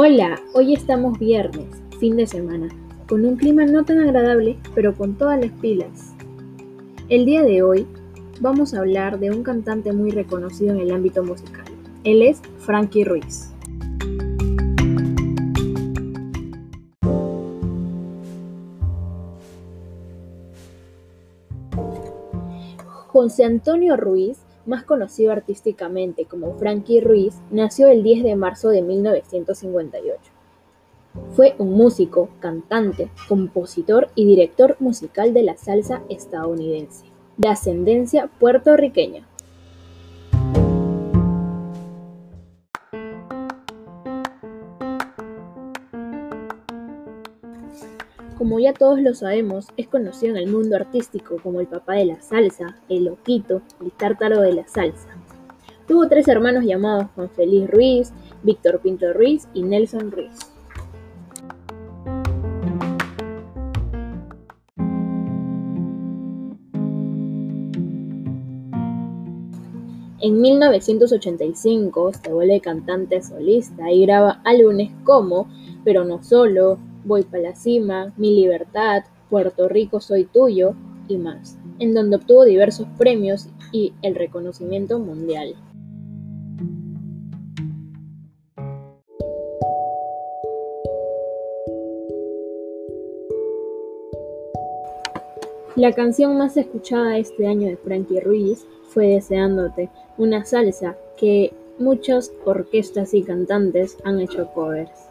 Hola, hoy estamos viernes, fin de semana, con un clima no tan agradable, pero con todas las pilas. El día de hoy vamos a hablar de un cantante muy reconocido en el ámbito musical. Él es Frankie Ruiz. José Antonio Ruiz más conocido artísticamente como Frankie Ruiz, nació el 10 de marzo de 1958. Fue un músico, cantante, compositor y director musical de la salsa estadounidense, de ascendencia puertorriqueña. Como ya todos lo sabemos, es conocido en el mundo artístico como el papá de la salsa, el loquito, el tártaro de la salsa. Tuvo tres hermanos llamados Juan Feliz Ruiz, Víctor Pinto Ruiz y Nelson Ruiz. En 1985 se vuelve cantante solista y graba álbumes como Pero no solo, Voy para la cima, Mi libertad, Puerto Rico soy tuyo y más, en donde obtuvo diversos premios y el reconocimiento mundial. La canción más escuchada este año de Frankie Ruiz fue Deseándote, una salsa que muchas orquestas y cantantes han hecho covers.